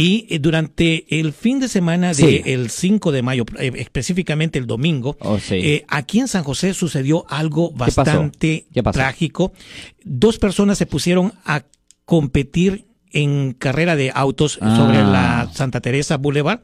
Y eh, durante el fin de semana Sí. del 5 de mayo, eh, específicamente el domingo, Oh, sí. eh, aquí en San José sucedió algo pasó? bastante ¿Qué pasó? trágico. Dos personas se pusieron a competir en carrera de autos Ah. sobre la Santa Teresa Boulevard.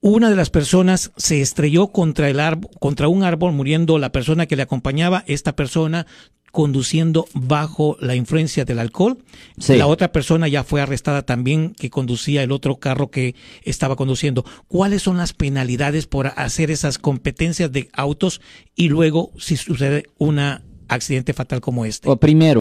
Una de las personas se estrelló contra el árbol, contra un árbol, muriendo la persona que le acompañaba. Esta persona conduciendo bajo la influencia del alcohol. Sí. La otra persona ya fue arrestada también que conducía el otro carro que estaba conduciendo. ¿Cuáles son las penalidades por hacer esas competencias de autos y luego si sucede un accidente fatal como este? O primero,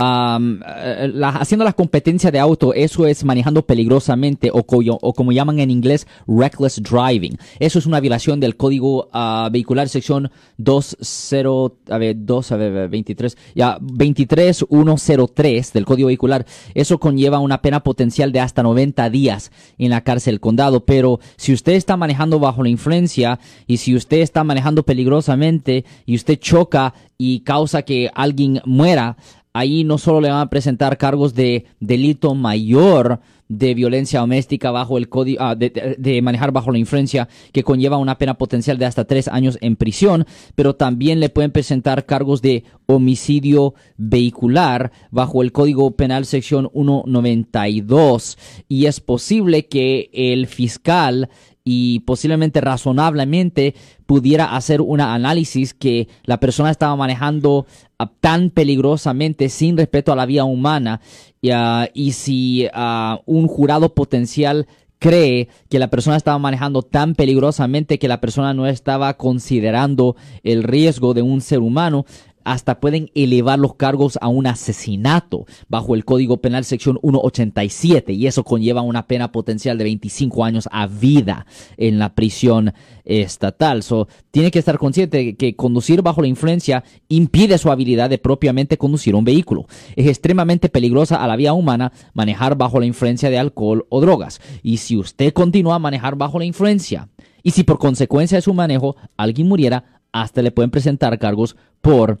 eh, la- haciendo las competencias de auto, eso es manejando peligrosamente o, co- o como llaman en inglés, reckless driving. Eso es una violación del código ah, vehicular sección 20, a ver, 2, a ver, a ver, 23, ya, 23103 del código vehicular. Eso conlleva una pena potencial de hasta 90 días en la cárcel condado. Pero si usted está manejando bajo la influencia y si usted está manejando peligrosamente y usted choca y causa que alguien muera, ahí no solo le van a presentar cargos de delito mayor de violencia doméstica bajo el código ah, de, de- manejar bajo la influencia que conlleva una pena potencial de hasta tres años en prisión, pero también le pueden presentar cargos de homicidio vehicular bajo el código penal sección 192 y es posible que el fiscal y posiblemente razonablemente pudiera hacer un análisis que la persona estaba manejando ah, tan peligrosamente sin respeto a la vida humana y, ah, si ah, un jurado potencial cree que la persona estaba manejando tan peligrosamente que la persona no estaba considerando el riesgo de un ser humano, hasta pueden elevar los cargos a un asesinato bajo el Código Penal sección 187 y eso conlleva una pena potencial de 25 años a vida en la prisión estatal. So, tiene que estar consciente que conducir bajo la influencia impide su habilidad de propiamente conducir un vehículo. Es extremadamente peligrosa a la vida humana manejar bajo la influencia de alcohol o drogas. Y si usted continúa a manejar bajo la influencia y si por consecuencia de su manejo alguien muriera, hasta le pueden presentar cargos por